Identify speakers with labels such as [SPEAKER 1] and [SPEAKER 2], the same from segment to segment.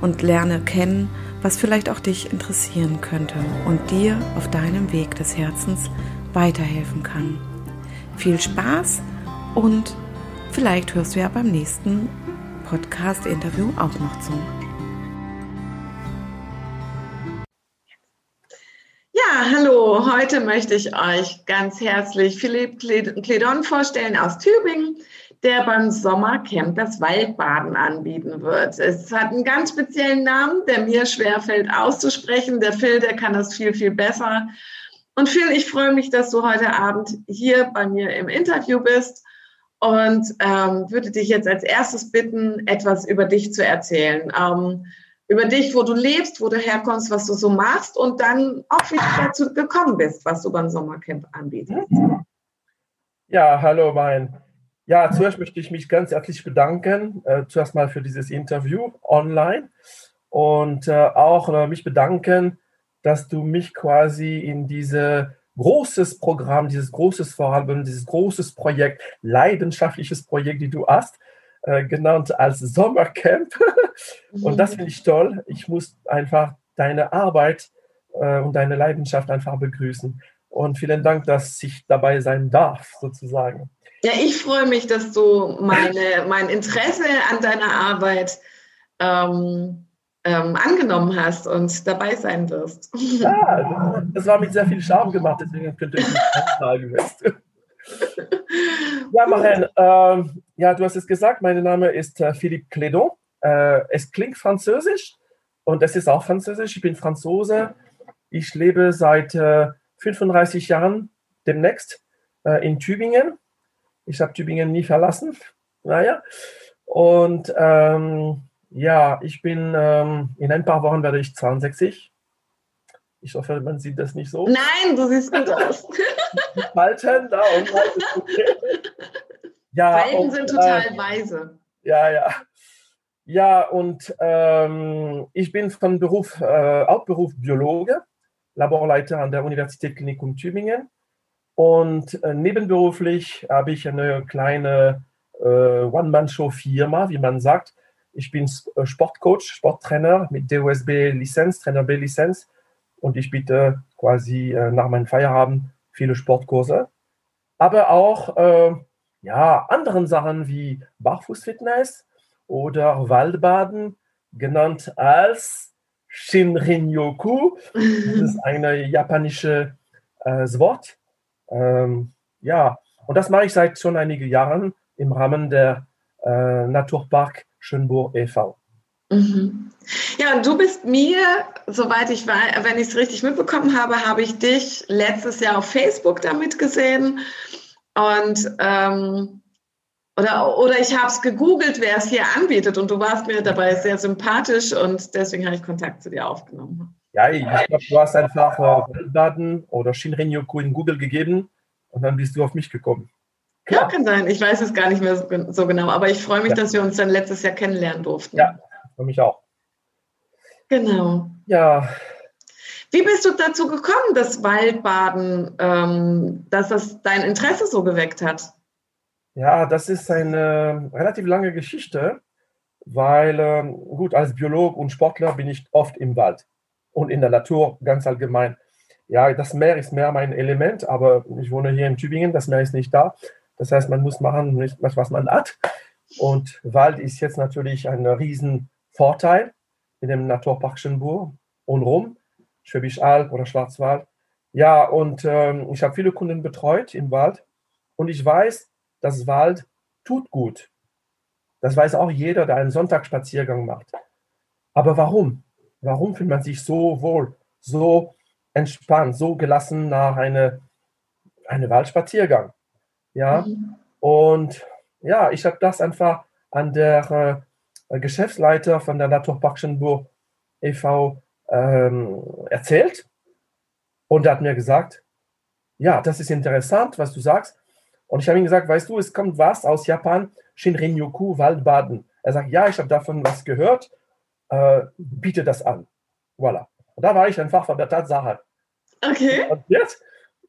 [SPEAKER 1] und lerne kennen, was vielleicht auch dich interessieren könnte und dir auf deinem Weg des Herzens weiterhelfen kann. Viel Spaß und vielleicht hörst du ja beim nächsten Podcast-Interview auch noch zu. Ja, hallo. Heute möchte ich euch ganz herzlich Philipp Cledon vorstellen aus Tübingen der beim Sommercamp das Waldbaden anbieten wird. Es hat einen ganz speziellen Namen, der mir schwerfällt auszusprechen. Der Phil, der kann das viel, viel besser. Und Phil, ich freue mich, dass du heute Abend hier bei mir im Interview bist und ähm, würde dich jetzt als erstes bitten, etwas über dich zu erzählen. Ähm, über dich, wo du lebst, wo du herkommst, was du so machst und dann auch, wie du dazu gekommen bist, was du beim Sommercamp anbietest.
[SPEAKER 2] Ja, hallo, mein ja, zuerst möchte ich mich ganz herzlich bedanken, äh, zuerst mal für dieses Interview online und äh, auch äh, mich bedanken, dass du mich quasi in dieses großes Programm, dieses großes Vorhaben, dieses großes Projekt, leidenschaftliches Projekt, die du hast, äh, genannt als Sommercamp. und das finde ich toll. Ich muss einfach deine Arbeit äh, und deine Leidenschaft einfach begrüßen. Und vielen Dank, dass ich dabei sein darf, sozusagen.
[SPEAKER 1] Ja, ich freue mich, dass du meine, mein Interesse an deiner Arbeit ähm, ähm, angenommen hast und dabei sein wirst.
[SPEAKER 2] Ja, das war mit sehr viel Charme gemacht, deswegen könnte ich nicht sagen jetzt. Ja, Maren, ähm, ja, du hast es gesagt, mein Name ist äh, Philippe Clédon. Äh, es klingt französisch und es ist auch französisch. Ich bin Franzose. Ich lebe seit äh, 35 Jahren demnächst äh, in Tübingen ich habe Tübingen nie verlassen. Naja. Und ähm, ja, ich bin ähm, in ein paar Wochen werde ich 62. Ich hoffe, man sieht das nicht so.
[SPEAKER 1] Nein, du siehst gut aus.
[SPEAKER 2] Falten, da und okay.
[SPEAKER 1] ja, Falten und, sind total äh, weise.
[SPEAKER 2] Ja, ja. Ja, und ähm, ich bin von Beruf, äh, Hauptberuf Biologe, Laborleiter an der Universität Klinikum Tübingen. Und äh, nebenberuflich habe ich eine kleine äh, One-Man-Show-Firma, wie man sagt. Ich bin äh, Sportcoach, Sporttrainer mit DOSB-Lizenz, Trainer B-Lizenz. Und ich biete quasi äh, nach meinem Feierabend viele Sportkurse. Aber auch äh, ja, anderen Sachen wie Barfußfitness oder Waldbaden, genannt als Shinrin-yoku. Das ist ein japanisches äh, Wort ähm, ja, und das mache ich seit schon einigen Jahren im Rahmen der äh, Naturpark Schönburg e.V.
[SPEAKER 1] Mhm. Ja, und du bist mir, soweit ich weiß, wenn ich es richtig mitbekommen habe, habe ich dich letztes Jahr auf Facebook damit gesehen. Und ähm, oder, oder ich habe es gegoogelt, wer es hier anbietet und du warst mir dabei sehr sympathisch und deswegen habe ich Kontakt zu dir aufgenommen.
[SPEAKER 2] Ja, ich glaube, du hast einfach äh, Daten oder Shinrin-Yoku in Google gegeben und dann bist du auf mich gekommen.
[SPEAKER 1] Klar. Ja, kann sein. Ich weiß es gar nicht mehr so, genau, aber ich freue mich, ja. dass wir uns dann letztes Jahr kennenlernen durften.
[SPEAKER 2] Ja, für mich auch.
[SPEAKER 1] Genau.
[SPEAKER 2] Ja.
[SPEAKER 1] Wie bist du dazu gekommen, das Waldbaden, ähm, dass das dein Interesse so geweckt hat?
[SPEAKER 2] Ja, das ist eine relativ lange Geschichte, weil, ähm, gut, als Biolog und Sportler bin ich oft im Wald und in der Natur ganz allgemein. Ja, das Meer ist mehr mein Element, aber ich wohne hier in Tübingen, das Meer ist nicht da. Das heißt, man muss machen, was man hat. Und Wald ist jetzt natürlich ein riesen Vorteil in dem Naturpark Schönburg und rum, Schwäbisch Alb oder Schwarzwald. Ja, und ähm, ich habe viele Kunden betreut im Wald und ich weiß, dass Wald tut gut. Das weiß auch jeder, der einen Sonntagsspaziergang macht. Aber warum? Warum fühlt man sich so wohl, so entspannt, so gelassen nach einem eine Waldspaziergang? Ja, mhm. und ja, ich habe das einfach an der äh, Geschäftsleiter von der Naturpark Schönburg e.V. Ähm, erzählt. Und er hat mir gesagt, ja, das ist interessant, was du sagst. Und ich habe ihm gesagt, weißt du, es kommt was aus Japan, Shinrin-yoku, Waldbaden. Er sagt, ja, ich habe davon was gehört, äh, biete das an. Voilà. Und da war ich einfach von der Tatsache.
[SPEAKER 1] Okay.
[SPEAKER 2] Und jetzt?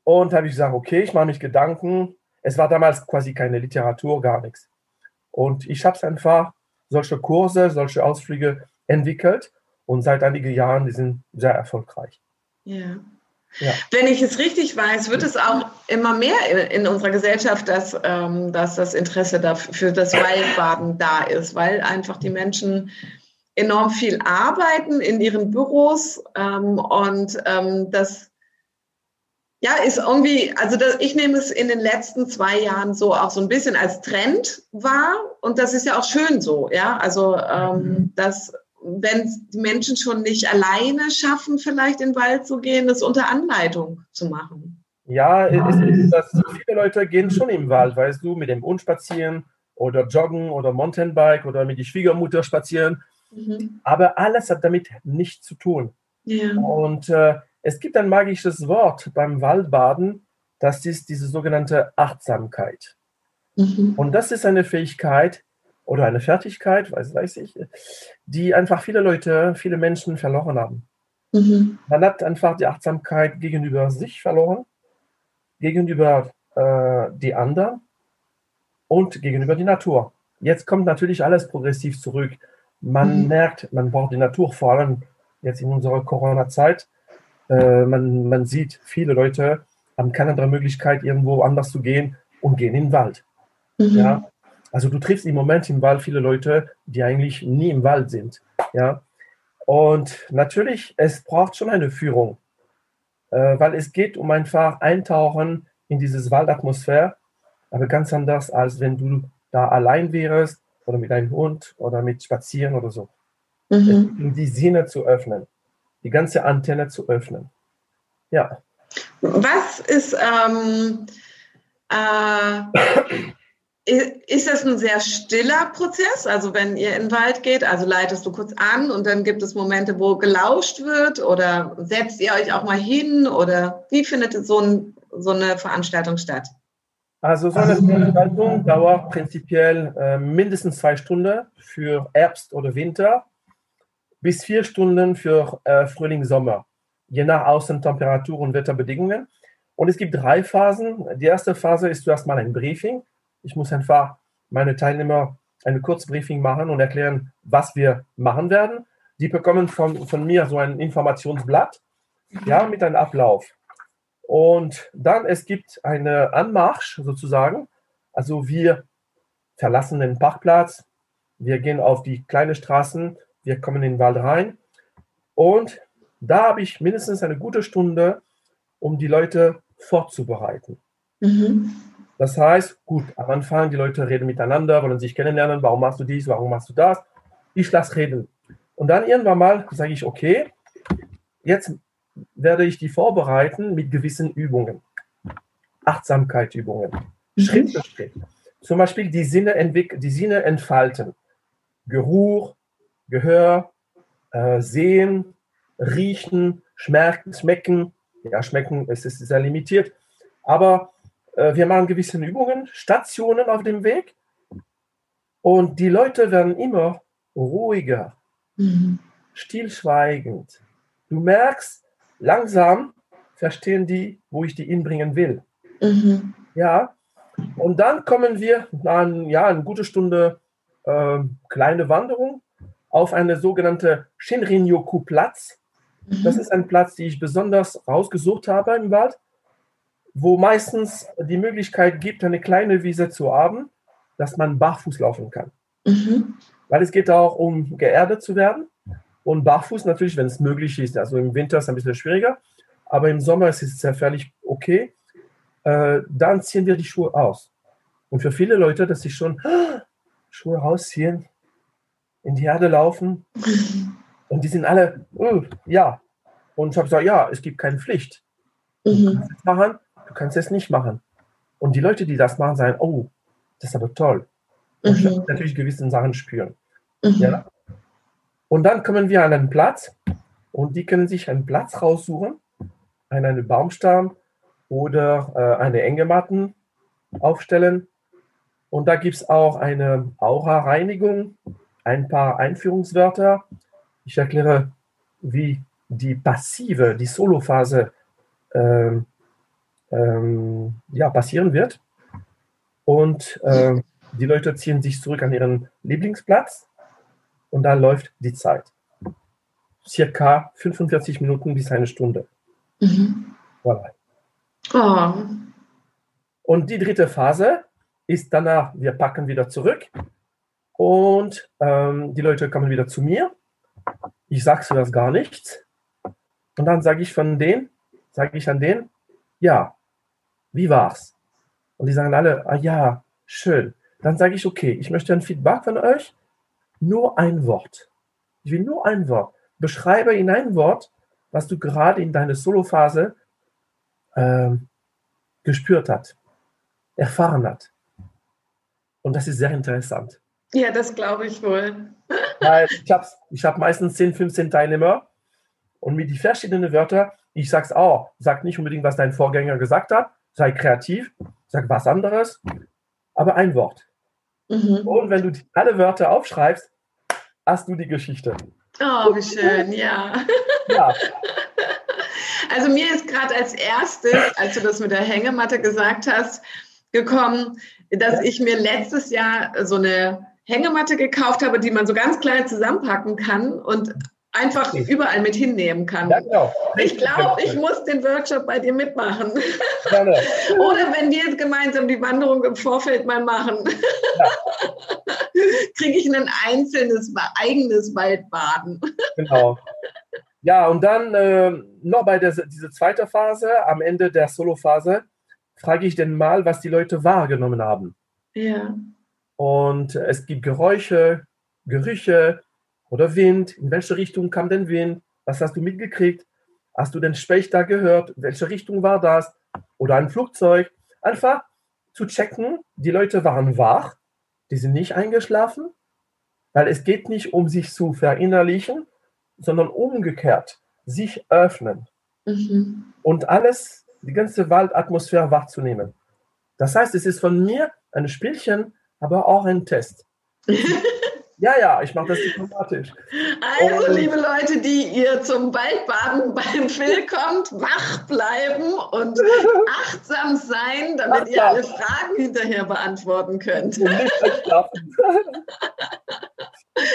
[SPEAKER 2] Und habe ich gesagt, okay, ich mache mich Gedanken. Es war damals quasi keine Literatur, gar nichts. Und ich habe einfach solche Kurse, solche Ausflüge entwickelt und seit einigen Jahren, die sind sehr erfolgreich.
[SPEAKER 1] Ja. Ja. Wenn ich es richtig weiß, wird es auch immer mehr in, unserer Gesellschaft, dass, ähm, dass das Interesse dafür, für das Waldbaden da ist, weil einfach die Menschen enorm viel arbeiten in ihren Büros ähm, und ähm, das ja, ist irgendwie, also das, ich nehme es in den letzten zwei Jahren so auch so ein bisschen als Trend wahr und das ist ja auch schön so, ja, also ähm, mhm. dass wenn die Menschen schon nicht alleine schaffen, vielleicht in den Wald zu gehen, das unter Anleitung zu machen.
[SPEAKER 2] Ja, es ist das, viele Leute gehen schon im Wald, weißt du, mit dem Hund spazieren oder joggen oder Mountainbike oder mit der Schwiegermutter spazieren. Mhm. Aber alles hat damit nichts zu tun. Ja. Und äh, es gibt ein magisches Wort beim Waldbaden, das ist diese sogenannte Achtsamkeit. Mhm. Und das ist eine Fähigkeit, oder eine Fertigkeit, weiß, weiß ich, die einfach viele Leute, viele Menschen verloren haben. Mhm. Man hat einfach die Achtsamkeit gegenüber sich verloren, gegenüber äh, die anderen und gegenüber die Natur. Jetzt kommt natürlich alles progressiv zurück. Man mhm. merkt, man braucht die Natur, vor allem jetzt in unserer Corona-Zeit. Äh, man, man sieht, viele Leute haben keine andere Möglichkeit, irgendwo anders zu gehen und gehen in den Wald. Mhm. Ja, also du triffst im Moment im Wald viele Leute, die eigentlich nie im Wald sind. Ja? Und natürlich, es braucht schon eine Führung, äh, weil es geht um einfach Eintauchen in dieses Waldatmosphäre, aber ganz anders, als wenn du da allein wärst oder mit einem Hund oder mit Spazieren oder so. Mhm. Um die Sinne zu öffnen, die ganze Antenne zu öffnen. Ja.
[SPEAKER 1] Was ist ähm, äh, ist das ein sehr stiller Prozess? Also wenn ihr in den Wald geht, also leitest du kurz an und dann gibt es Momente, wo gelauscht wird oder setzt ihr euch auch mal hin oder wie findet so, ein, so eine Veranstaltung statt?
[SPEAKER 2] Also so eine Veranstaltung dauert prinzipiell äh, mindestens zwei Stunden für Herbst oder Winter bis vier Stunden für äh, Frühling, Sommer, je nach Außentemperatur und Wetterbedingungen. Und es gibt drei Phasen. Die erste Phase ist zuerst mal ein Briefing ich muss einfach meine Teilnehmer eine Kurzbriefing machen und erklären, was wir machen werden. Die bekommen von, von mir so ein Informationsblatt ja, mit einem Ablauf. Und dann, es gibt eine Anmarsch sozusagen. Also wir verlassen den Parkplatz, wir gehen auf die kleinen Straßen, wir kommen in den Wald rein. Und da habe ich mindestens eine gute Stunde, um die Leute vorzubereiten. Mhm. Das heißt, gut, am Anfang, die Leute reden miteinander, wollen sich kennenlernen, warum machst du dies, warum machst du das. Ich lasse reden. Und dann irgendwann mal sage ich, okay, jetzt werde ich die vorbereiten mit gewissen Übungen. Achtsamkeitsübungen. Mhm. Schritt für Schritt. Zum Beispiel die Sinne, die Sinne entfalten. Geruch, Gehör, äh, Sehen, Riechen, Schmerzen, Schmecken. Ja, Schmecken es ist sehr limitiert. Aber äh, wir machen gewisse Übungen, Stationen auf dem Weg und die Leute werden immer ruhiger, mhm. stillschweigend. Du merkst, langsam verstehen die, wo ich die hinbringen will. Mhm. Ja, und dann kommen wir nach ja, eine gute Stunde äh, kleine Wanderung auf eine sogenannte Shinrin-yoku-Platz. Mhm. Das ist ein Platz, den ich besonders rausgesucht habe im Wald wo meistens die Möglichkeit gibt, eine kleine Wiese zu haben, dass man barfuß laufen kann. Mhm. Weil es geht auch um geerdet zu werden. Und barfuß natürlich, wenn es möglich ist. Also im Winter ist es ein bisschen schwieriger, aber im Sommer ist es ja völlig okay. Äh, dann ziehen wir die Schuhe aus. Und für viele Leute, dass sie schon ah, Schuhe rausziehen, in die Erde laufen, Und die sind alle, uh, ja. Und ich habe gesagt, ja, es gibt keine Pflicht. Du
[SPEAKER 1] Mhm.
[SPEAKER 2] kannst es machen, du kannst es nicht machen. Und die Leute, die das machen, sagen, oh, das ist aber toll. Und
[SPEAKER 1] Mhm.
[SPEAKER 2] natürlich gewisse Sachen spüren.
[SPEAKER 1] Mhm.
[SPEAKER 2] Ja. Und dann kommen wir an einen Platz und die können sich einen Platz raussuchen, an einen Baumstamm oder äh, eine Engematten aufstellen. Und da gibt es auch eine Aura-Reinigung, ein paar Einführungswörter. Ich erkläre, wie die passive, die Solo-Phase ähm, ähm, ja, passieren wird. Und ähm, die Leute ziehen sich zurück an ihren Lieblingsplatz und da läuft die Zeit. Circa 45 Minuten bis eine Stunde.
[SPEAKER 1] Mhm.
[SPEAKER 2] Voilà.
[SPEAKER 1] Oh.
[SPEAKER 2] Und die dritte Phase ist danach, wir packen wieder zurück und ähm, die Leute kommen wieder zu mir. Ich sage zuerst gar nichts. Und dann sage ich von denen, sage ich an denen, ja, wie war's? Und die sagen alle, ah ja, schön. Dann sage ich, okay, ich möchte ein Feedback von euch. Nur ein Wort. Ich will nur ein Wort. Beschreibe in ein Wort, was du gerade in deiner Solophase ähm, gespürt hat, erfahren hat. Und das ist sehr interessant.
[SPEAKER 1] Ja, das glaube ich wohl.
[SPEAKER 2] Weil ich habe ich hab meistens 10, 15 Teilnehmer und mit die verschiedenen Wörter, ich sag's auch, sag nicht unbedingt, was dein Vorgänger gesagt hat, sei kreativ, sag was anderes, aber ein Wort.
[SPEAKER 1] Mhm.
[SPEAKER 2] Und wenn du alle Wörter aufschreibst, hast du die Geschichte.
[SPEAKER 1] Oh, wie schön, ja.
[SPEAKER 2] Ja,
[SPEAKER 1] Also mir ist gerade als erstes, als du das mit der Hängematte gesagt hast, gekommen, dass ich mir letztes Jahr so eine Hängematte gekauft habe, die man so ganz klein zusammenpacken kann und einfach überall mit hinnehmen kann.
[SPEAKER 2] ja genau.
[SPEAKER 1] Ich glaube, ich muss den Workshop bei dir mitmachen.
[SPEAKER 2] Gerne.
[SPEAKER 1] Oder wenn wir jetzt gemeinsam die Wanderung im Vorfeld mal machen, kriege ich ein einzelnes, eigenes Waldbaden.
[SPEAKER 2] Genau. Ja, und dann äh, noch bei der, dieser zweiten Phase, am Ende der Solo-Phase, frage ich den mal, was die Leute wahrgenommen haben.
[SPEAKER 1] Ja.
[SPEAKER 2] Und es gibt Geräusche, Gerüche oder Wind. In welche Richtung kam der Wind? Was hast du mitgekriegt? Hast du den Specht da gehört? Welche Richtung war das? Oder ein Flugzeug? Einfach zu checken, die Leute waren wach, die sind nicht eingeschlafen, weil es geht nicht um sich zu verinnerlichen, sondern umgekehrt, sich öffnen
[SPEAKER 1] Mhm.
[SPEAKER 2] und alles, die ganze Waldatmosphäre wahrzunehmen. Das heißt, es ist von mir ein Spielchen, aber auch ein Test. Ja, ja, ich mache das diplomatisch.
[SPEAKER 1] Also,
[SPEAKER 2] Und-
[SPEAKER 1] liebe Leute, die ihr zum Waldbaden beim Phil kommt, wach bleiben und achtsam sein, damit ihr alle Fragen hinterher beantworten könnt.
[SPEAKER 2] Und nicht einschlafen.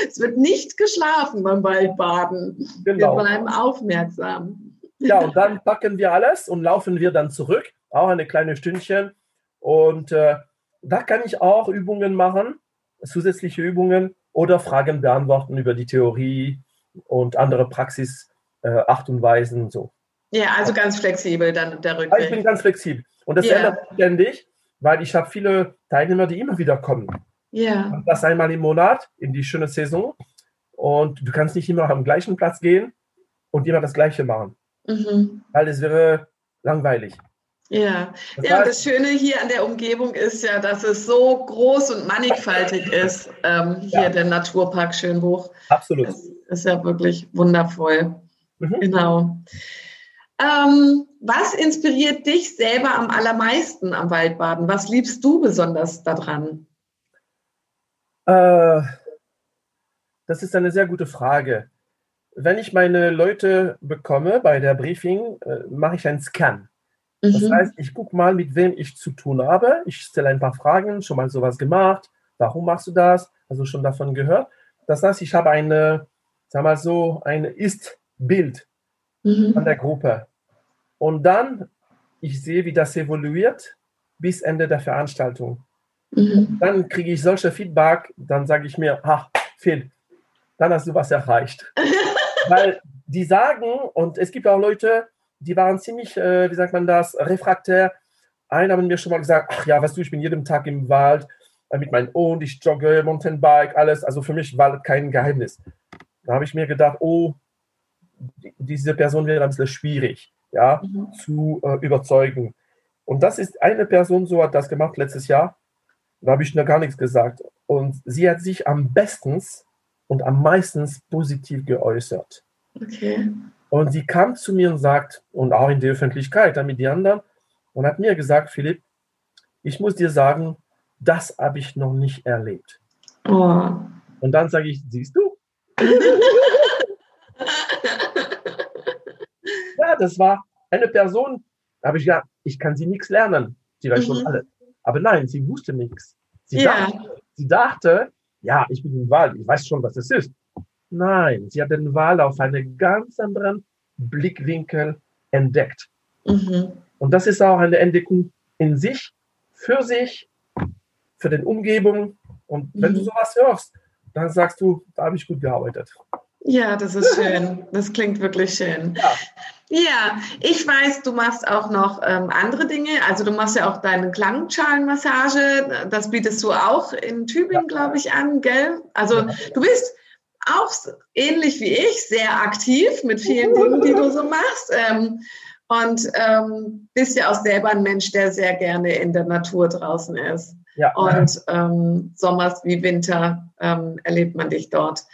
[SPEAKER 1] Es wird nicht geschlafen beim Waldbaden. Wir
[SPEAKER 2] Genau.
[SPEAKER 1] bleiben aufmerksam.
[SPEAKER 2] Ja, und dann packen wir alles und laufen wir dann zurück, auch eine kleine Stündchen. Und äh, da kann ich auch Übungen machen, zusätzliche Übungen oder Fragen beantworten über die Theorie und andere Praxis, äh, und Weisen und so.
[SPEAKER 1] Ja, also ganz flexibel dann der
[SPEAKER 2] Aber ich bin
[SPEAKER 1] Rückweg.
[SPEAKER 2] ganz flexibel. Und das
[SPEAKER 1] Ja.
[SPEAKER 2] ändert sich ständig, weil ich habe viele Teilnehmer, die immer wieder kommen.
[SPEAKER 1] Ja,
[SPEAKER 2] Und Das einmal im Monat in die schöne Saison. Und du kannst nicht immer am gleichen Platz gehen und immer das Gleiche machen,
[SPEAKER 1] mhm.
[SPEAKER 2] weil es wäre langweilig.
[SPEAKER 1] Ja.
[SPEAKER 2] Das
[SPEAKER 1] Ja,
[SPEAKER 2] heißt,
[SPEAKER 1] das Schöne hier an der Umgebung ist ja, dass es so groß und mannigfaltig ist. Ähm, hier
[SPEAKER 2] Ja.
[SPEAKER 1] der Naturpark Schönbuch.
[SPEAKER 2] absolut.
[SPEAKER 1] Das ist ja wirklich wundervoll.
[SPEAKER 2] Mhm.
[SPEAKER 1] Genau. Ähm, was inspiriert dich selber am allermeisten am Waldbaden? Was liebst du besonders daran?
[SPEAKER 2] Äh, das ist eine sehr gute Frage. Wenn ich meine Leute bekomme bei der Briefing, äh, mache ich einen Scan. Das
[SPEAKER 1] Mhm.
[SPEAKER 2] heißt, ich gucke mal, mit wem ich zu tun habe. Ich stelle ein paar Fragen, schon mal sowas gemacht. Warum machst du das? Also schon davon gehört. Das heißt, ich habe eine, sag mal so, ein Ist-Bild
[SPEAKER 1] Mhm.
[SPEAKER 2] von der Gruppe. Und dann, ich sehe, wie das evoluiert bis Ende der Veranstaltung.
[SPEAKER 1] Mhm.
[SPEAKER 2] Dann kriege ich solche Feedback, dann sage ich mir, ach, Phil, dann hast du was erreicht. Weil die sagen, und es gibt auch Leute, die waren ziemlich, äh, wie sagt man das, refraktär. Einen haben mir schon mal gesagt, ach ja, weißt du, ich bin jeden Tag im Wald äh, mit meinem Hund, ich jogge, Mountainbike, alles. Also für mich war das kein Geheimnis. Da habe ich mir gedacht, oh, diese Person wäre ein bisschen schwierig, ja, mhm. zu äh, überzeugen. Und das ist eine Person, so hat das gemacht letztes Jahr. Da habe ich noch gar nichts gesagt. Und sie hat sich am besten und am meisten positiv geäußert. Okay. Und sie kam zu mir und sagt, und auch in der Öffentlichkeit, dann mit den anderen, und hat mir gesagt, Philipp, ich muss dir sagen, das habe ich noch nicht erlebt. Oh. Und dann sage ich, siehst du? ja, das war eine Person, da habe ich ja, ich kann sie nichts lernen. Sie weiß mhm. schon alles. Aber nein, sie wusste nichts. Sie, ja. dachte, sie dachte, ja, ich bin im Wald, ich weiß schon, was es ist. Nein, sie hat den Wal auf einen ganz anderen Blickwinkel entdeckt. Mhm. Und das ist auch eine Entdeckung in sich, für sich, für den Umgebung. Und wenn mhm. du sowas hörst, dann sagst du, da habe ich gut gearbeitet.
[SPEAKER 1] Ja, das ist schön. Das klingt wirklich schön. Ja. ja ich weiß, du machst auch noch ähm, andere Dinge. Also du machst ja auch deine Klangschalenmassage. Das bietest du auch in Tübingen, ja. glaube ich, an, gell? Also du bist auch ähnlich wie ich sehr aktiv mit vielen Dingen, die du so machst. Ähm, und ähm, bist ja auch selber ein Mensch, der sehr gerne in der Natur draußen ist. Ja. Und ähm, Sommers wie Winter ähm, erlebt man dich dort.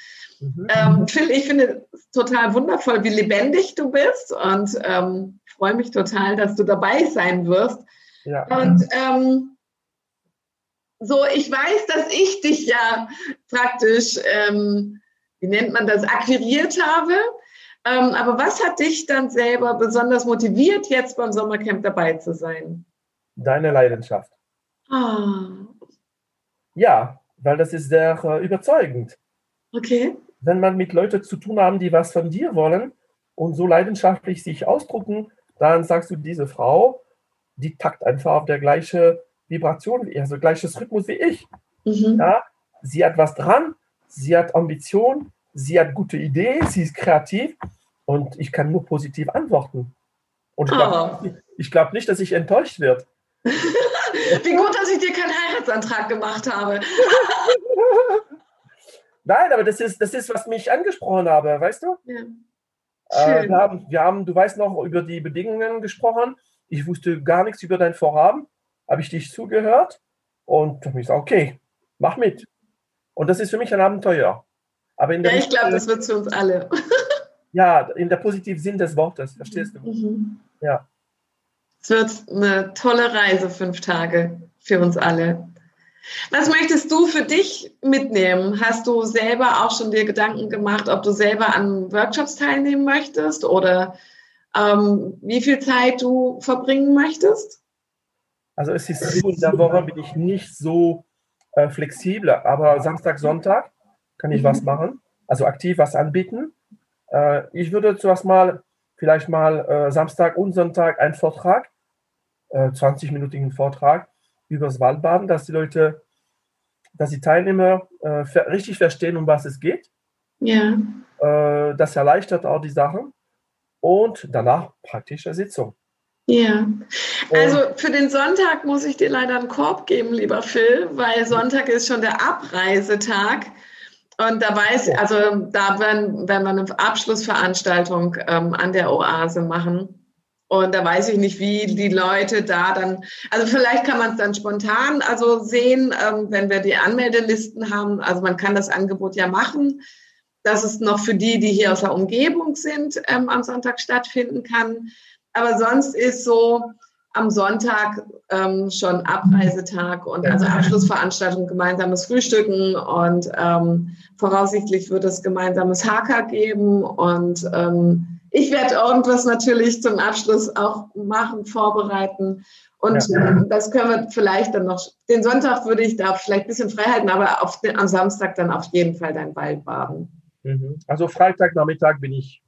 [SPEAKER 1] Mhm. Ähm, Phil, ich finde es total wundervoll, wie lebendig du bist und ähm, freue mich total, dass du dabei sein wirst. Ja. Und ähm, so, ich weiß, dass ich dich ja praktisch, ähm, wie nennt man das, akquiriert habe. Ähm, aber was hat dich dann selber besonders motiviert, jetzt beim Sommercamp dabei zu sein?
[SPEAKER 2] Deine Leidenschaft. Ah. Ja, weil das ist sehr äh, überzeugend. Okay wenn man mit Leuten zu tun haben, die was von dir wollen und so leidenschaftlich sich ausdrucken, dann sagst du, diese Frau, die takt einfach auf der gleichen Vibration, also gleiches Rhythmus wie ich. Mhm. Ja, sie hat was dran, sie hat Ambition, sie hat gute Ideen, sie ist kreativ und ich kann nur positiv antworten. Und ich glaube oh. glaub nicht, dass ich enttäuscht werde.
[SPEAKER 1] wie gut, dass ich dir keinen Heiratsantrag gemacht habe.
[SPEAKER 2] Nein, aber das ist, das ist, was mich angesprochen habe, weißt du? Ja. Äh, wir, haben, wir haben, du weißt noch, über die Bedingungen gesprochen. Ich wusste gar nichts über dein Vorhaben. Habe ich dich zugehört und habe ich gesagt, okay, mach mit. Und das ist für mich ein Abenteuer.
[SPEAKER 1] Aber in der ja, ich glaube, das wird für uns alle.
[SPEAKER 2] ja, in der positiven Sinn des Wortes, verstehst du? Mhm. Ja.
[SPEAKER 1] Es wird eine tolle Reise, fünf Tage für uns alle. Was möchtest du für dich mitnehmen? Hast du selber auch schon dir Gedanken gemacht, ob du selber an Workshops teilnehmen möchtest oder ähm, wie viel Zeit du verbringen möchtest?
[SPEAKER 2] Also es ist so, in der Woche bin ich nicht so äh, flexibel, aber Samstag, Sonntag kann ich mhm. was machen, also aktiv was anbieten. Äh, ich würde zuerst mal vielleicht mal äh, Samstag und Sonntag einen Vortrag, 20-minütigen äh, Vortrag übers Waldbaden, dass die Leute, dass die Teilnehmer äh, richtig verstehen, um was es geht. Ja. Äh, das erleichtert auch die Sachen. Und danach praktische Sitzung.
[SPEAKER 1] Ja, also für den Sonntag muss ich dir leider einen Korb geben, lieber Phil, weil Sonntag ist schon der Abreisetag. Und da weiß, also da werden, werden wir eine Abschlussveranstaltung ähm, an der Oase machen. Und da weiß ich nicht, wie die Leute da dann, also vielleicht kann man es dann spontan also sehen, ähm, wenn wir die Anmeldelisten haben. Also man kann das Angebot ja machen, dass es noch für die, die hier aus der Umgebung sind, ähm, am Sonntag stattfinden kann. Aber sonst ist so am Sonntag ähm, schon Abreisetag und also Abschlussveranstaltung, gemeinsames Frühstücken und ähm, voraussichtlich wird es gemeinsames HK geben und ähm, ich werde irgendwas natürlich zum Abschluss auch machen, vorbereiten. Und ja. das können wir vielleicht dann noch, den Sonntag würde ich da vielleicht ein bisschen frei halten, aber auf den, am Samstag dann auf jeden Fall dein Wald baden.
[SPEAKER 2] Mhm. Also Freitagnachmittag bin ich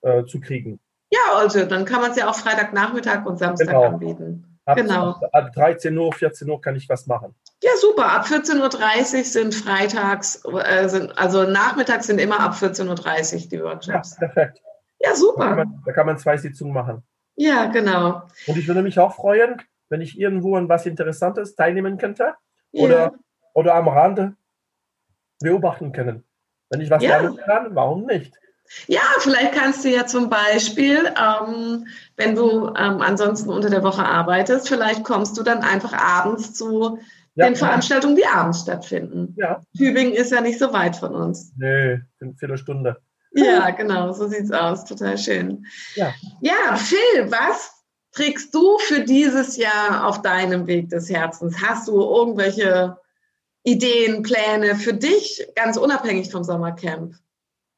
[SPEAKER 2] äh, zu kriegen.
[SPEAKER 1] Ja, also dann kann man es ja auch Freitagnachmittag und Samstag genau. anbieten.
[SPEAKER 2] Ab, genau. Ab 13 Uhr, 14 Uhr kann ich was machen.
[SPEAKER 1] Ja, super. Ab 14.30 Uhr sind freitags, äh, sind, also nachmittags sind immer ab 14.30 Uhr die Workshops.
[SPEAKER 2] Ja, perfekt.
[SPEAKER 1] Ja, super.
[SPEAKER 2] Da kann, man, da kann man zwei Sitzungen machen.
[SPEAKER 1] Ja, genau.
[SPEAKER 2] Und ich würde mich auch freuen, wenn ich irgendwo an was Interessantes teilnehmen könnte oder, ja. oder am Rande beobachten können. Wenn ich was ja. lernen kann, warum nicht?
[SPEAKER 1] Ja, vielleicht kannst du ja zum Beispiel, ähm, wenn du ähm, ansonsten unter der Woche arbeitest, vielleicht kommst du dann einfach abends zu ja, den Veranstaltungen, die abends stattfinden. Ja. Tübingen ist ja nicht so weit von uns.
[SPEAKER 2] Nö, eine Viertelstunde.
[SPEAKER 1] Ja, genau, so sieht's aus. Total schön. Ja. ja, Phil, was trägst du für dieses Jahr auf deinem Weg des Herzens? Hast du irgendwelche Ideen, Pläne für dich, ganz unabhängig vom Sommercamp?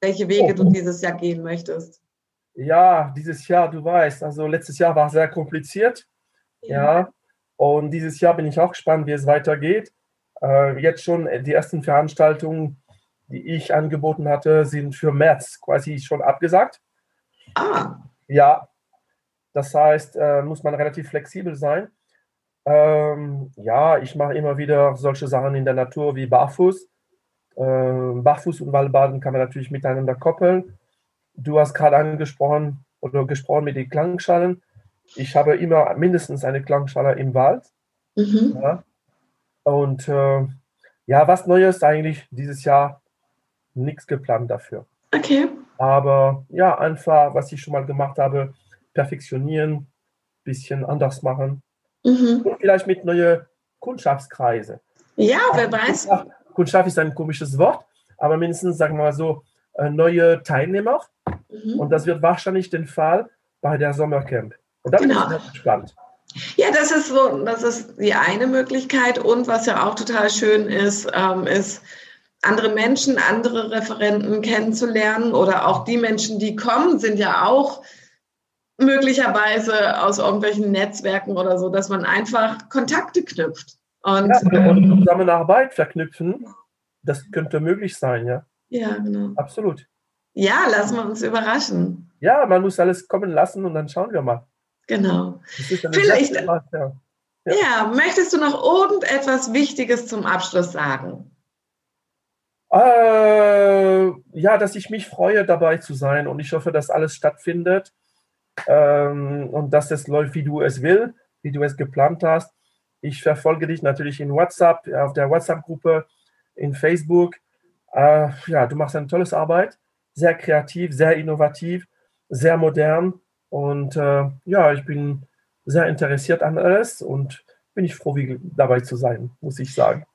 [SPEAKER 1] Welche Wege oh. du dieses Jahr gehen möchtest?
[SPEAKER 2] Ja, dieses Jahr, du weißt, also letztes Jahr war sehr kompliziert. Ja. ja. Und dieses Jahr bin ich auch gespannt, wie es weitergeht. Äh, jetzt schon die ersten Veranstaltungen, die ich angeboten hatte, sind für März quasi schon abgesagt. Ah. Ja, das heißt, äh, muss man relativ flexibel sein. Ähm, ja, ich mache immer wieder solche Sachen in der Natur wie Barfuß. Ähm, Barfuß und Waldbaden kann man natürlich miteinander koppeln. Du hast gerade angesprochen oder gesprochen mit den Klangschalen. Ich habe immer mindestens eine Klangschale im Wald. Mhm. Ja. Und äh, ja, was Neues eigentlich dieses Jahr nichts geplant dafür.
[SPEAKER 1] Okay.
[SPEAKER 2] Aber ja, einfach, was ich schon mal gemacht habe, perfektionieren, bisschen anders machen. Mhm. Und vielleicht mit neuen Kundschaftskreise.
[SPEAKER 1] Ja, wer weiß.
[SPEAKER 2] Kundschaft ist ein komisches Wort, aber mindestens, sagen wir mal so, äh, neue Teilnehmer. Mhm. Und das wird wahrscheinlich den Fall bei der Sommercamp. Und da genau. bin ich gespannt.
[SPEAKER 1] Ja, das ist so, das ist die eine Möglichkeit. Und was ja auch total schön ist, ähm, ist, andere Menschen, andere Referenten kennenzulernen oder auch die Menschen, die kommen, sind ja auch möglicherweise aus irgendwelchen Netzwerken oder so, dass man einfach Kontakte knüpft.
[SPEAKER 2] Und, ja, und ähm, Zusammenarbeit verknüpfen, das könnte möglich sein, ja.
[SPEAKER 1] Ja, genau.
[SPEAKER 2] Absolut.
[SPEAKER 1] Ja, lassen wir uns überraschen.
[SPEAKER 2] Ja, man muss alles kommen lassen und dann schauen wir mal.
[SPEAKER 1] Genau. Vielleicht, ja. Ja. ja, möchtest du noch irgendetwas Wichtiges zum Abschluss sagen?
[SPEAKER 2] Äh, ja, dass ich mich freue, dabei zu sein und ich hoffe, dass alles stattfindet ähm, und dass es läuft, wie du es will, wie du es geplant hast. Ich verfolge dich natürlich in WhatsApp, auf der WhatsApp-Gruppe, in Facebook. Äh, ja, du machst eine tolle Arbeit, sehr kreativ, sehr innovativ, sehr modern und äh, ja, ich bin sehr interessiert an alles und bin ich froh, wie, dabei zu sein, muss ich sagen.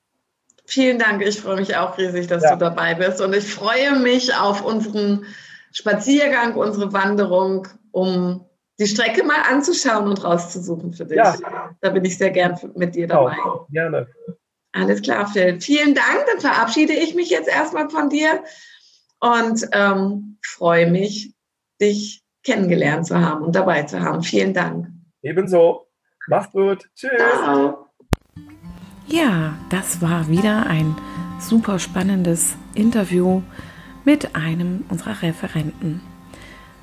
[SPEAKER 1] Vielen Dank. Ich freue mich auch riesig, dass ja. du dabei bist. Und ich freue mich auf unseren Spaziergang, unsere Wanderung, um die Strecke mal anzuschauen und rauszusuchen für dich. Ja. Da bin ich sehr gern mit dir dabei.
[SPEAKER 2] Auch, gerne.
[SPEAKER 1] Alles klar, Phil. Vielen Dank. Dann verabschiede ich mich jetzt erstmal von dir und ähm, freue mich, dich kennengelernt zu haben und dabei zu haben. Vielen Dank.
[SPEAKER 2] Ebenso. Macht gut. Tschüss. Ciao.
[SPEAKER 1] Ja, das war wieder ein super spannendes Interview mit einem unserer Referenten.